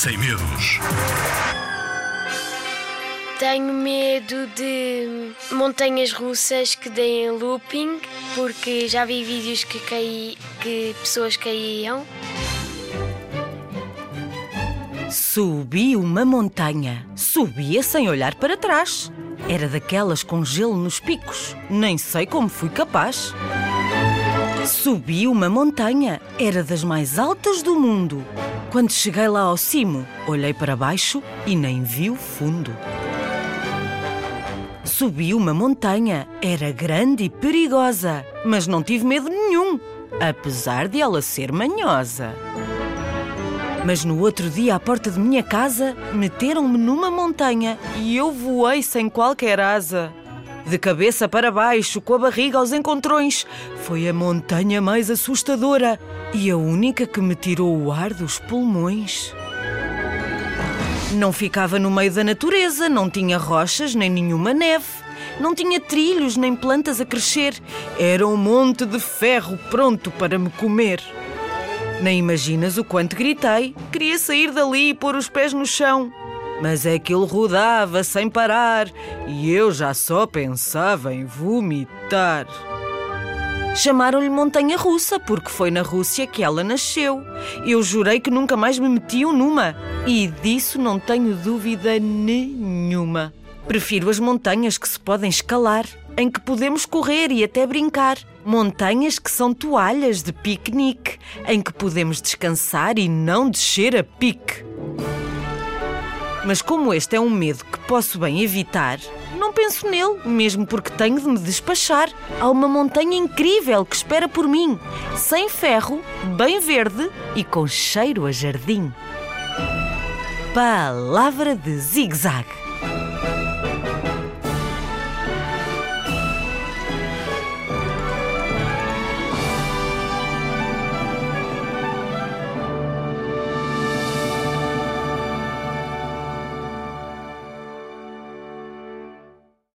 sem medos. Tenho medo de montanhas russas que deem looping, porque já vi vídeos que, caí, que pessoas caíam. Subi uma montanha. Subia sem olhar para trás. Era daquelas com gelo nos picos. Nem sei como fui capaz. Subi uma montanha. Era das mais altas do mundo. Quando cheguei lá ao cimo, olhei para baixo e nem vi o fundo. Subi uma montanha. Era grande e perigosa, mas não tive medo nenhum, apesar de ela ser manhosa. Mas no outro dia, à porta de minha casa, meteram-me numa montanha e eu voei sem qualquer asa. De cabeça para baixo, com a barriga aos encontrões. Foi a montanha mais assustadora e a única que me tirou o ar dos pulmões. Não ficava no meio da natureza, não tinha rochas nem nenhuma neve. Não tinha trilhos nem plantas a crescer. Era um monte de ferro pronto para me comer. Nem imaginas o quanto gritei. Queria sair dali e pôr os pés no chão. Mas aquilo rodava sem parar e eu já só pensava em vomitar. Chamaram-lhe Montanha Russa porque foi na Rússia que ela nasceu. Eu jurei que nunca mais me metiam numa e disso não tenho dúvida nenhuma. Prefiro as montanhas que se podem escalar, em que podemos correr e até brincar. Montanhas que são toalhas de piquenique, em que podemos descansar e não descer a pique. Mas como este é um medo que posso bem evitar, não penso nele, mesmo porque tenho de me despachar. Há uma montanha incrível que espera por mim, sem ferro, bem verde e com cheiro a jardim. Palavra de zig-zag.